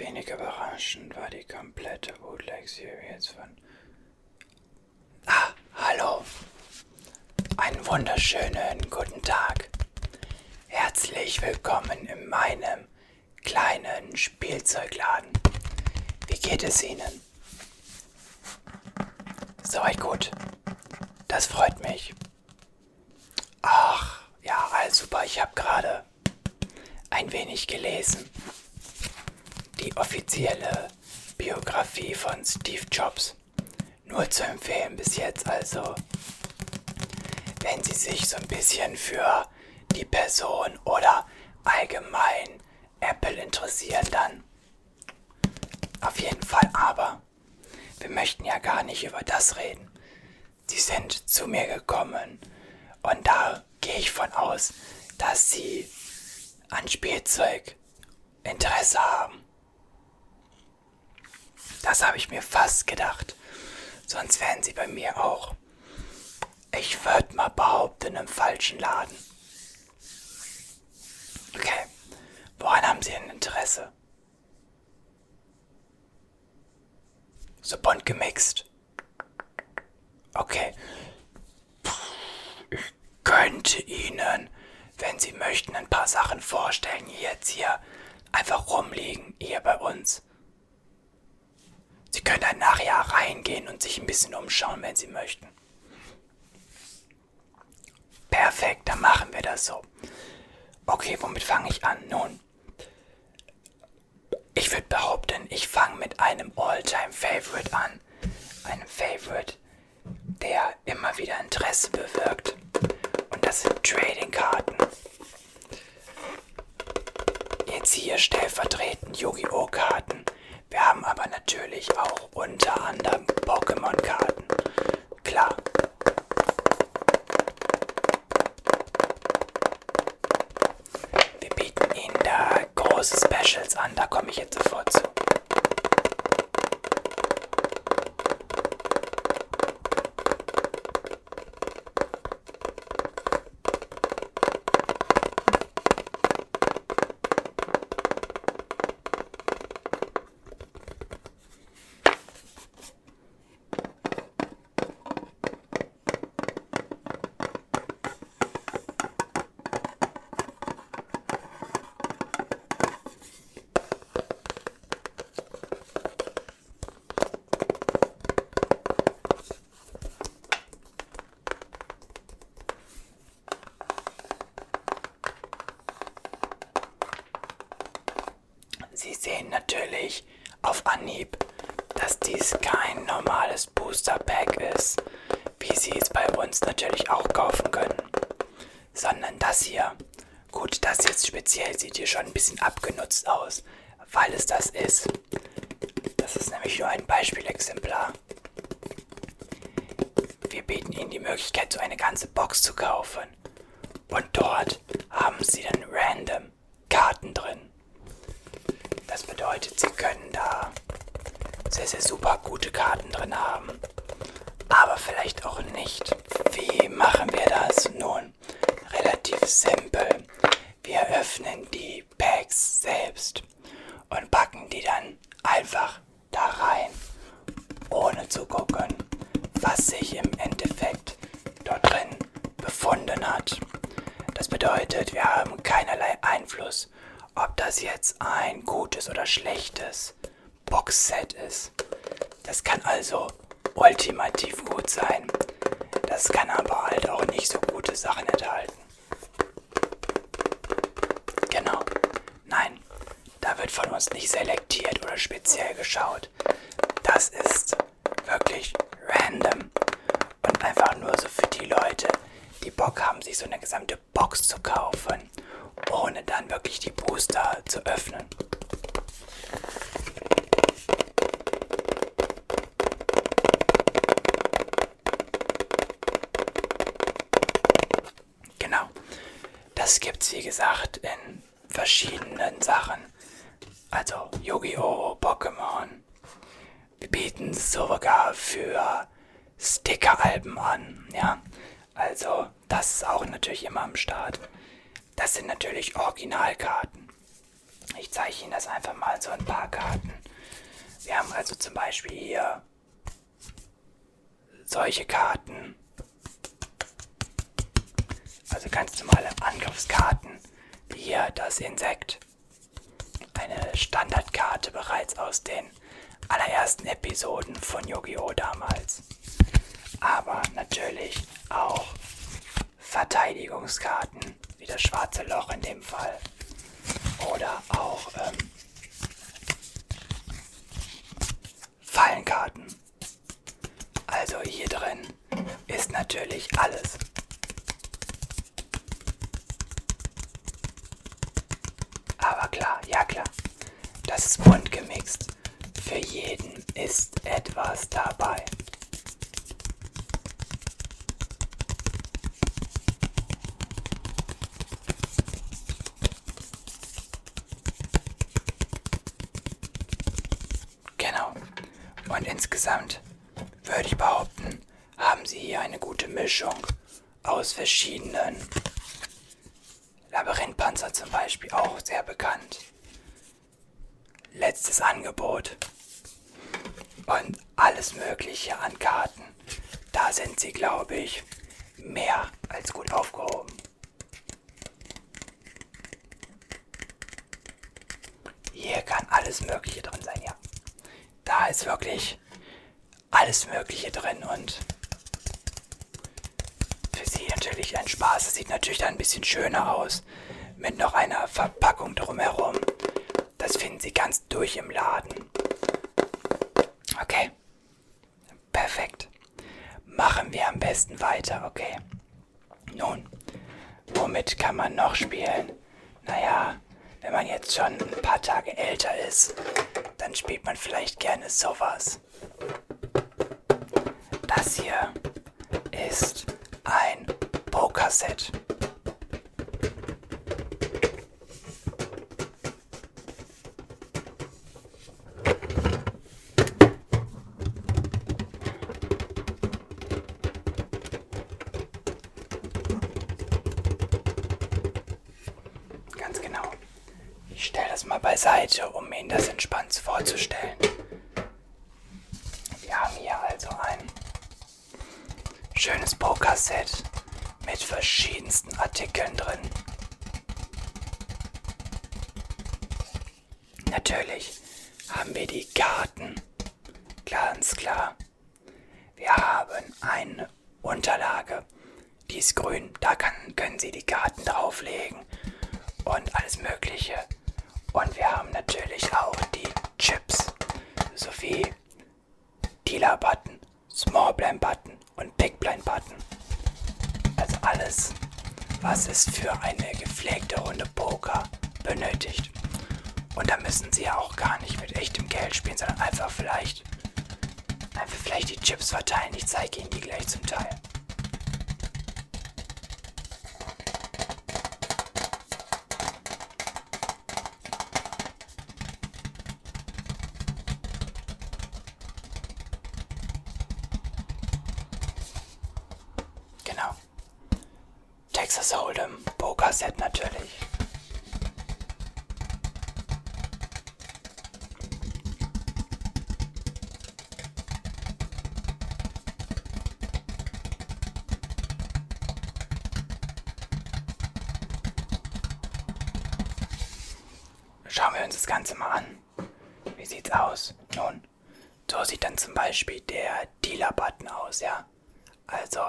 Wenig überraschend war die komplette Bootleg-Series von... Ah, hallo. Einen wunderschönen guten Tag. Herzlich willkommen in meinem kleinen Spielzeugladen. Wie geht es Ihnen? Soweit gut. Das freut mich. Ach, ja, alles super. Ich habe gerade ein wenig gelesen. Die offizielle Biografie von Steve Jobs. Nur zu empfehlen bis jetzt also. Wenn Sie sich so ein bisschen für die Person oder allgemein Apple interessieren, dann auf jeden Fall. Aber wir möchten ja gar nicht über das reden. Sie sind zu mir gekommen und da gehe ich von aus, dass Sie an Spielzeug Interesse haben. Das habe ich mir fast gedacht. Sonst wären Sie bei mir auch, ich würde mal behaupten, im falschen Laden. Okay, woran haben Sie ein Interesse? So bunt gemixt. Okay. Ich könnte Ihnen, wenn Sie möchten, ein paar Sachen vorstellen, die jetzt hier einfach rumliegen, hier bei uns. Sie können dann nachher reingehen und sich ein bisschen umschauen, wenn Sie möchten. Perfekt, dann machen wir das so. Okay, womit fange ich an? Nun, ich würde behaupten, ich fange mit einem All-Time-Favorite an. Einem Favorite, der immer wieder Interesse bewirkt. Und das sind Trading-Karten. Jetzt hier stellvertretend Yu-Gi-Oh! Karten. Wir haben aber natürlich auch unter anderem Pokémon-Karten. Klar. Wir bieten Ihnen da große Specials an, da komme ich jetzt sofort zu. Sie sehen natürlich auf Anhieb, dass dies kein normales Booster Pack ist, wie Sie es bei uns natürlich auch kaufen können, sondern das hier. Gut, das jetzt speziell sieht hier schon ein bisschen abgenutzt aus, weil es das ist. Das ist nämlich nur ein Beispielexemplar. Wir bieten Ihnen die Möglichkeit, so eine ganze Box zu kaufen. Und dort haben Sie dann random bedeutet, Sie können da sehr, sehr super gute Karten drin haben. Aber vielleicht auch nicht. Wie machen wir das? Nun, relativ simpel. Wir öffnen die Packs selbst und packen die dann einfach da rein, ohne zu gucken, was sich im Endeffekt dort drin befunden hat. Das bedeutet, wir haben keinerlei Einfluss, ob das jetzt ein gutes oder schlechtes Boxset ist. Das kann also ultimativ gut sein. Das kann aber halt auch nicht so gute Sachen enthalten. Genau. Nein, da wird von uns nicht selektiert oder speziell geschaut. Das ist wirklich random und einfach nur so für die Leute, die Bock haben, sich so eine gesamte Box zu kaufen, ohne dann wirklich die Booster zu öffnen. Genau. Das gibt's wie gesagt in verschiedenen Sachen. Also Yu-Gi-Oh!, Pokémon. Wir bieten es sogar für Sticker-Alben an, ja. Also das ist auch natürlich immer am Start. Das sind natürlich Originalkarten. Ich zeige Ihnen das einfach mal so ein paar Karten. Wir haben also zum Beispiel hier solche Karten. Also ganz normale Angriffskarten. Hier das Insekt. Eine Standardkarte bereits aus den allerersten Episoden von Yu-Gi-Oh! damals. Aber natürlich auch Verteidigungskarten, wie das schwarze Loch in dem Fall. Oder auch ähm, Fallenkarten. Also hier drin ist natürlich alles. Aber klar, ja klar, das ist bunt gemixt. Für jeden ist etwas dabei. Genau. Und insgesamt würde ich behaupten, haben Sie hier eine gute Mischung aus verschiedenen Labyrinthpanzer zum Beispiel, auch sehr bekannt. Letztes Angebot. Und alles Mögliche an Karten. Da sind Sie, glaube ich, mehr als gut aufgehoben. Hier kann alles Mögliche drin sein, ja. Da ist wirklich alles Mögliche drin und für Sie natürlich ein Spaß. Es sieht natürlich dann ein bisschen schöner aus mit noch einer Verpackung drumherum. Das finden Sie ganz durch im Laden. Okay. Perfekt. Machen wir am besten weiter, okay. Nun, womit kann man noch spielen? Naja, wenn man jetzt schon ein paar Tage älter ist, dann spielt man vielleicht gerne sowas. Ist ein Pokerset. Ganz genau. Ich stelle das mal beiseite, um Ihnen das entspannt vorzustellen. Wir haben hier also ein schönes Pokerset mit verschiedensten Artikeln drin. Natürlich haben wir die Karten, ganz klar. Wir haben eine Unterlage, die ist grün, da kann, können Sie die Karten drauflegen und alles Mögliche. Und wir haben natürlich auch die Chips sowie Dealer-Button, Small alles, was es für eine gepflegte Runde Poker benötigt. Und da müssen Sie ja auch gar nicht mit echtem Geld spielen, sondern einfach vielleicht, einfach vielleicht die Chips verteilen. Ich zeige Ihnen die gleich zum Teil. Schauen wir uns das Ganze mal an. Wie sieht's aus? Nun, so sieht dann zum Beispiel der Dealer-Button aus, ja? Also,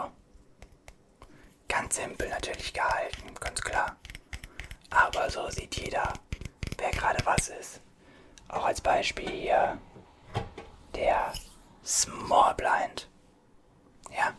ganz simpel natürlich gehalten, ganz klar. Aber so sieht jeder, wer gerade was ist. Auch als Beispiel hier der Small Blind. Ja.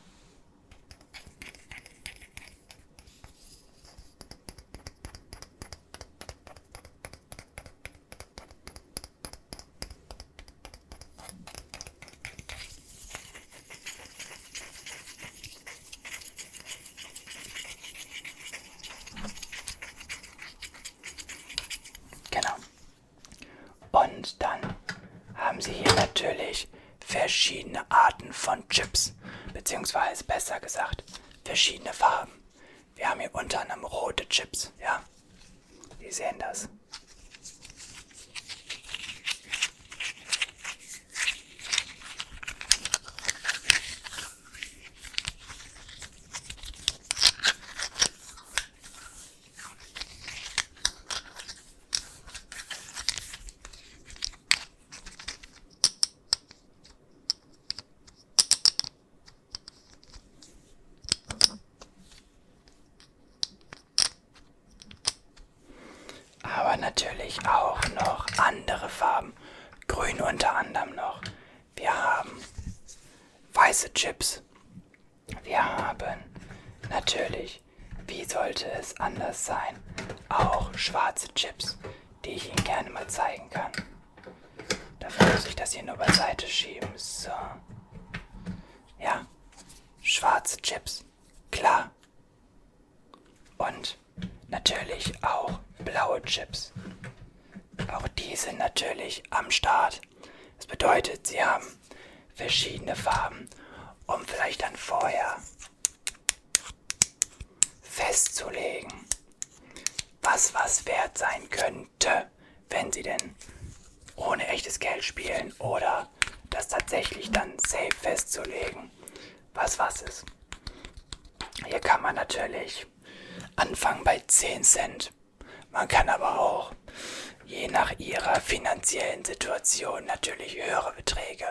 Genau. Und dann haben Sie hier natürlich verschiedene Arten von Chips, beziehungsweise besser gesagt verschiedene Farben. Wir haben hier unter anderem rote Chips, ja. Sie sehen das. grün unter anderem noch. Wir haben weiße Chips. Wir haben natürlich, wie sollte es anders sein, auch schwarze Chips, die ich Ihnen gerne mal zeigen kann. Dafür muss ich das hier nur beiseite schieben. So. Ja, schwarze Chips. Klar. Und natürlich auch blaue Chips. Auch die sind natürlich am Start. Das bedeutet, sie haben verschiedene Farben, um vielleicht dann vorher festzulegen, was was wert sein könnte, wenn sie denn ohne echtes Geld spielen oder das tatsächlich dann safe festzulegen, was was ist. Hier kann man natürlich anfangen bei 10 Cent. Man kann aber auch je nach ihrer finanziellen Situation natürlich höhere Beträge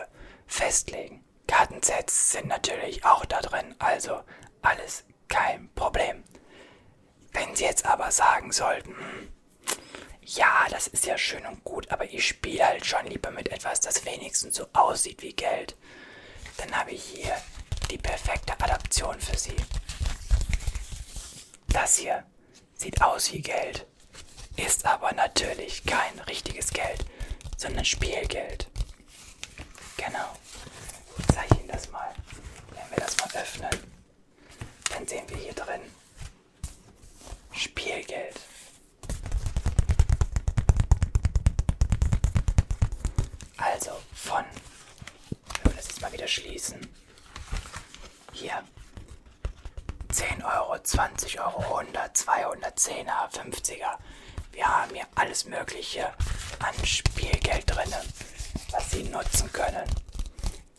festlegen. Kartensets sind natürlich auch da drin, also alles kein Problem. Wenn Sie jetzt aber sagen sollten, ja, das ist ja schön und gut, aber ich spiele halt schon lieber mit etwas, das wenigstens so aussieht wie Geld, dann habe ich hier die perfekte Adaption für Sie. Das hier sieht aus wie Geld, ist aber natürlich kein richtiges Geld, sondern Spielgeld. Genau. Ich zeige Ihnen das mal. Wenn wir das mal öffnen, dann sehen wir hier drin Spielgeld. Also von, wenn wir das jetzt mal wieder schließen, hier 10 Euro, 20 Euro, 100, 200, 10er, 50er. Wir haben hier alles Mögliche an Spielgeld drin, was Sie nutzen können.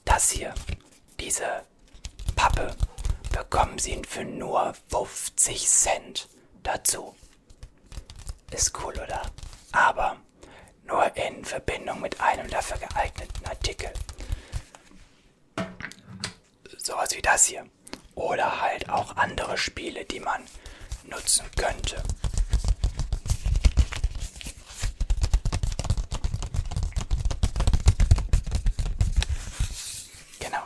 Das hier, diese Pappe, bekommen Sie für nur 50 Cent dazu. Ist cool, oder? Aber nur in Verbindung mit einem dafür geeigneten Artikel. Sowas wie das hier. Oder halt auch andere Spiele, die man nutzen könnte. Genau.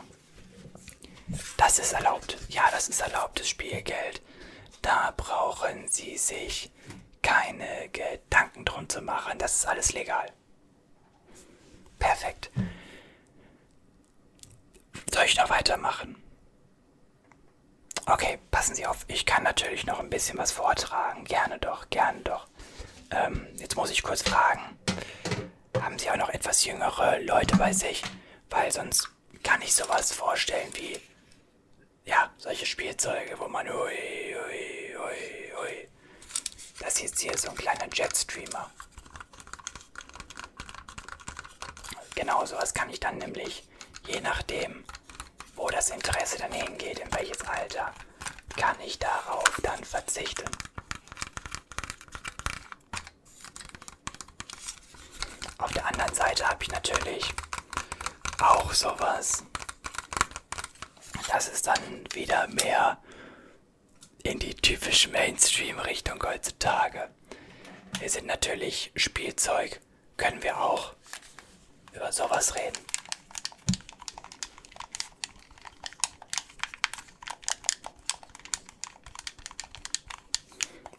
Das ist erlaubt. Ja, das ist erlaubtes Spielgeld. Da brauchen Sie sich keine Gedanken drum zu machen. Das ist alles legal. Perfekt. Soll ich noch weitermachen? Okay, passen Sie auf. Ich kann natürlich noch ein bisschen was vortragen. Gerne doch, gerne doch. Ähm, jetzt muss ich kurz fragen. Haben Sie auch noch etwas jüngere Leute bei sich? Weil sonst kann ich sowas vorstellen wie, ja, solche Spielzeuge, wo man, ui, ui, ui, ui. Das hier ist hier so ein kleiner Jetstreamer. Genau sowas kann ich dann nämlich, je nachdem, wo das Interesse dann hingeht, in welches Alter, kann ich darauf dann verzichten. Auf der anderen Seite habe ich natürlich auch sowas. Das ist dann wieder mehr in die typische Mainstream-Richtung heutzutage. Wir sind natürlich Spielzeug, können wir auch über sowas reden.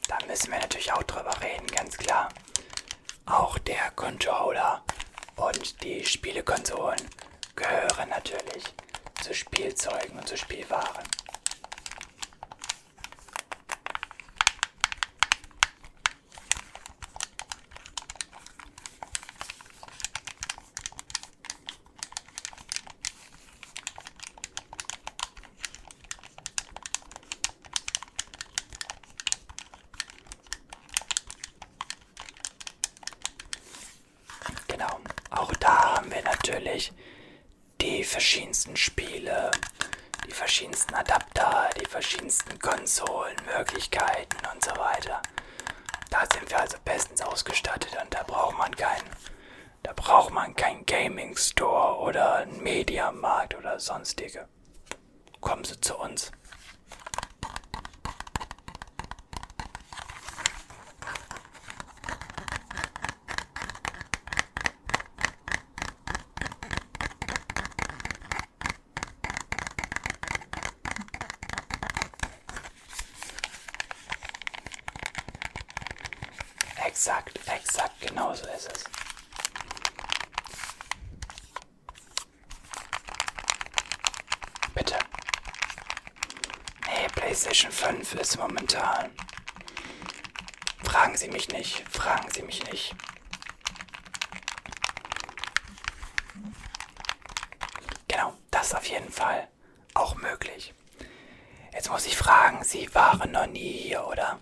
Da müssen wir natürlich auch drüber reden, ganz klar. Auch der Controller und die Spielekonsolen gehören natürlich zu Spielzeugen und zu Spielwaren. Genau, auch da haben wir natürlich die verschiedensten Spiele, die verschiedensten Adapter, die verschiedensten Konsolenmöglichkeiten und so weiter. Da sind wir also bestens ausgestattet und da braucht man keinen, da braucht man keinen Gaming Store oder einen Mediamarkt oder sonstige. Kommen Sie zu uns. Exakt, exakt, genau so ist es. Bitte. Nee, PlayStation 5 ist momentan. Fragen Sie mich nicht, fragen Sie mich nicht. Genau, das auf jeden Fall auch möglich. Jetzt muss ich fragen, Sie waren noch nie hier, oder?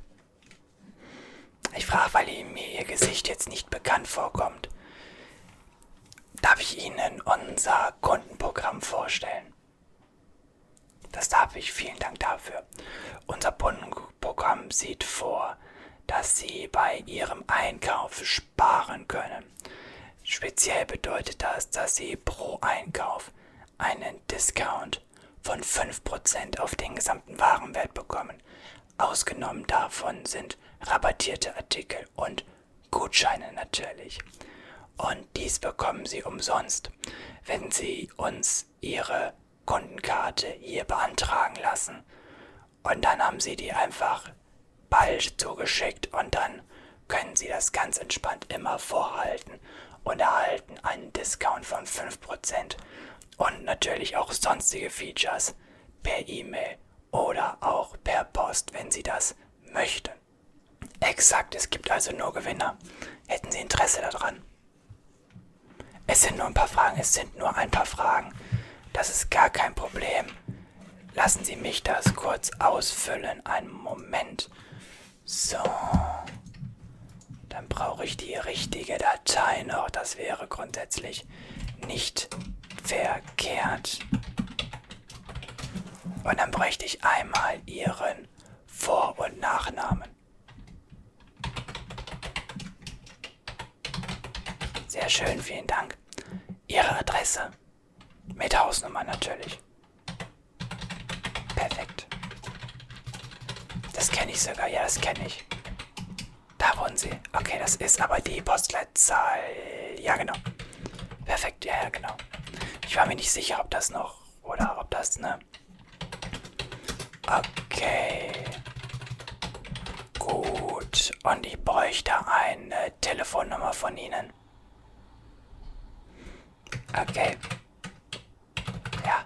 Ich frage, weil mir Ihr Gesicht jetzt nicht bekannt vorkommt. Darf ich Ihnen unser Kundenprogramm vorstellen? Das darf ich. Vielen Dank dafür. Unser Kundenprogramm sieht vor, dass Sie bei Ihrem Einkauf sparen können. Speziell bedeutet das, dass Sie pro Einkauf einen Discount von 5% auf den gesamten Warenwert bekommen. Ausgenommen davon sind rabattierte Artikel und Gutscheine natürlich. Und dies bekommen Sie umsonst, wenn Sie uns Ihre Kundenkarte hier beantragen lassen. Und dann haben Sie die einfach bald zugeschickt und dann können Sie das ganz entspannt immer vorhalten und erhalten einen Discount von 5% und natürlich auch sonstige Features per E-Mail oder auch per Post, wenn Sie das möchten. Exakt, es gibt also nur Gewinner. Hätten Sie Interesse daran? Es sind nur ein paar Fragen, es sind nur ein paar Fragen. Das ist gar kein Problem. Lassen Sie mich das kurz ausfüllen. Einen Moment. So. Dann brauche ich die richtige Datei noch. Das wäre grundsätzlich nicht verkehrt. Und dann bräuchte ich einmal Ihren Vor- und Nachnamen. Sehr schön, vielen Dank. Ihre Adresse. Mit Hausnummer natürlich. Perfekt. Das kenne ich sogar, ja, das kenne ich. Da wohnen Sie. Okay, das ist aber die Postleitzahl. Ja, genau. Perfekt, ja, ja, genau. Ich war mir nicht sicher, ob das noch oder ob das, ne? Okay. Gut. Und ich bräuchte eine Telefonnummer von Ihnen. Okay. Ja.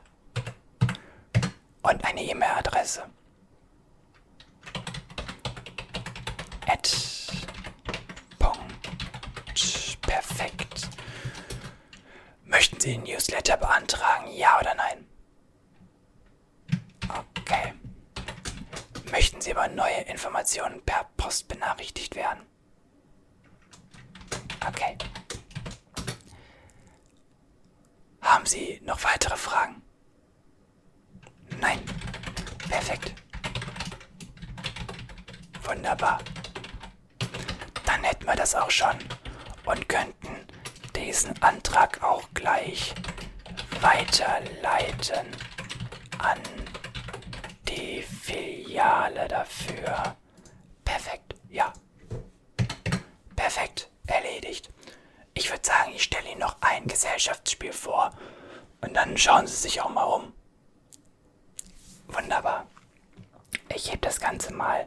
Und eine E-Mail-Adresse. Perfekt. Möchten Sie ein Newsletter beantragen? Ja oder nein? Okay. Möchten Sie über neue Informationen per Post benachrichtigt werden? Okay. Haben Sie noch weitere Fragen? Nein. Perfekt. Wunderbar. Dann hätten wir das auch schon und könnten diesen Antrag auch gleich weiterleiten an die Filiale dafür. Perfekt, ja. Perfekt, erledigt. Ich würde sagen, ich stelle Ihnen noch ein Gesellschaftsspiel vor und dann schauen Sie sich auch mal um. Wunderbar. Ich hebe das Ganze mal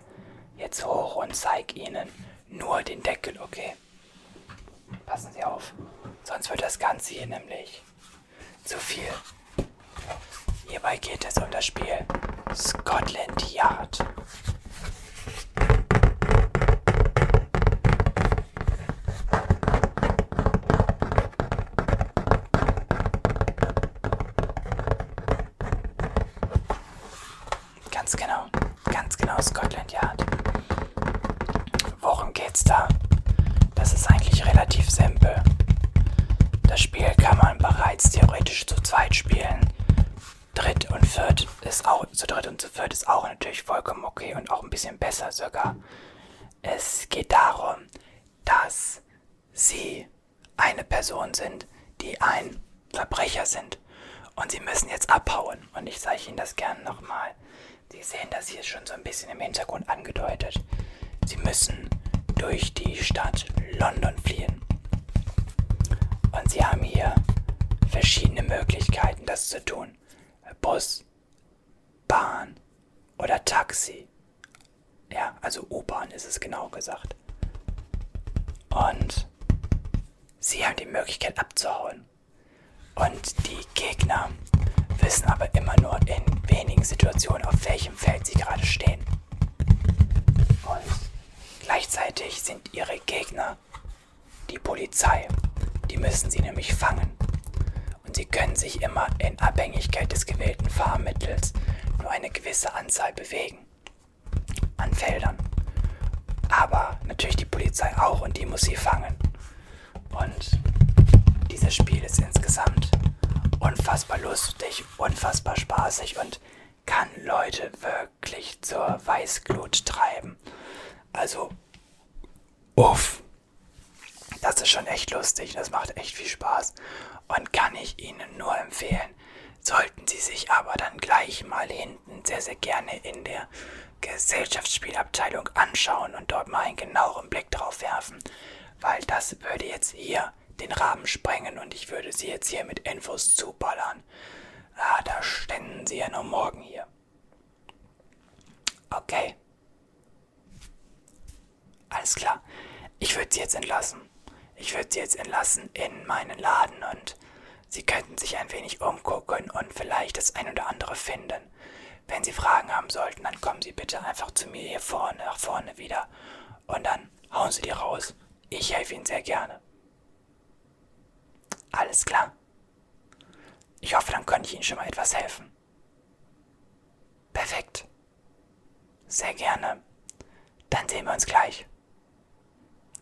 jetzt hoch und zeige Ihnen nur den Deckel, okay? Passen Sie auf, sonst wird das Ganze hier nämlich zu viel. Hierbei geht es um das Spiel Scotland Yard. Ganz genau, ganz genau Scotland Yard. Worum geht's da? Das ist eigentlich relativ simpel. Das Spiel kann man bereits theoretisch zu zweit spielen. Dritt und viert ist auch, zu dritt und zu viert ist auch natürlich vollkommen okay und auch ein bisschen besser sogar. Es geht darum, dass sie eine Person sind, die ein Verbrecher sind. Und sie müssen jetzt abhauen. Und ich zeige Ihnen das gerne nochmal. Sie sehen das hier schon so ein bisschen im Hintergrund angedeutet. Sie müssen durch die Stadt London fliehen. Und sie haben hier verschiedene Möglichkeiten, das zu tun. Bus, Bahn oder Taxi. Ja, also U-Bahn ist es genau gesagt. Und sie haben die Möglichkeit abzuhauen. Und die Gegner wissen aber immer nur in wenigen Situationen, auf welchem Feld sie gerade stehen. Und gleichzeitig sind ihre Gegner die Polizei. Die müssen sie nämlich fangen. Sie können sich immer in Abhängigkeit des gewählten Fahrmittels nur eine gewisse Anzahl bewegen. An Feldern. Aber natürlich die Polizei auch und die muss sie fangen. Und dieses Spiel ist insgesamt unfassbar lustig, unfassbar spaßig und kann Leute wirklich zur Weißglut treiben. Also, uff. Das ist schon echt lustig, das macht echt viel Spaß und kann ich Ihnen nur empfehlen. Sollten Sie sich aber dann gleich mal hinten sehr, sehr gerne in der Gesellschaftsspielabteilung anschauen und dort mal einen genaueren Blick drauf werfen, weil das würde jetzt hier den Rahmen sprengen und ich würde Sie jetzt hier mit Infos zuballern. Ah, da ständen Sie ja nur morgen hier. Okay. Alles klar. Ich würde Sie jetzt entlassen. Ich würde Sie jetzt entlassen in meinen Laden und Sie könnten sich ein wenig umgucken und vielleicht das ein oder andere finden. Wenn Sie Fragen haben sollten, dann kommen Sie bitte einfach zu mir hier vorne, nach vorne wieder. Und dann hauen Sie die raus. Ich helfe Ihnen sehr gerne. Alles klar. Ich hoffe, dann konnte ich Ihnen schon mal etwas helfen. Perfekt. Sehr gerne. Dann sehen wir uns gleich.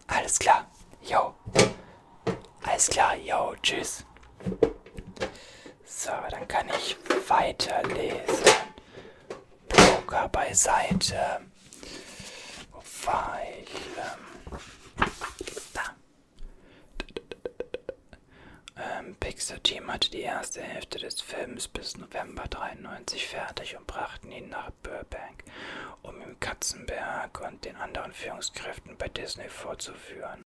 Alles klar. Jo. Alles klar. Jo. Tschüss. Kann ich weiterlesen. Poker beiseite. Wo war ich? Ähm, da. Ähm, Pixar Team hatte die erste Hälfte des Films bis November 93 fertig und brachten ihn nach Burbank, um ihm Katzenberg und den anderen Führungskräften bei Disney vorzuführen.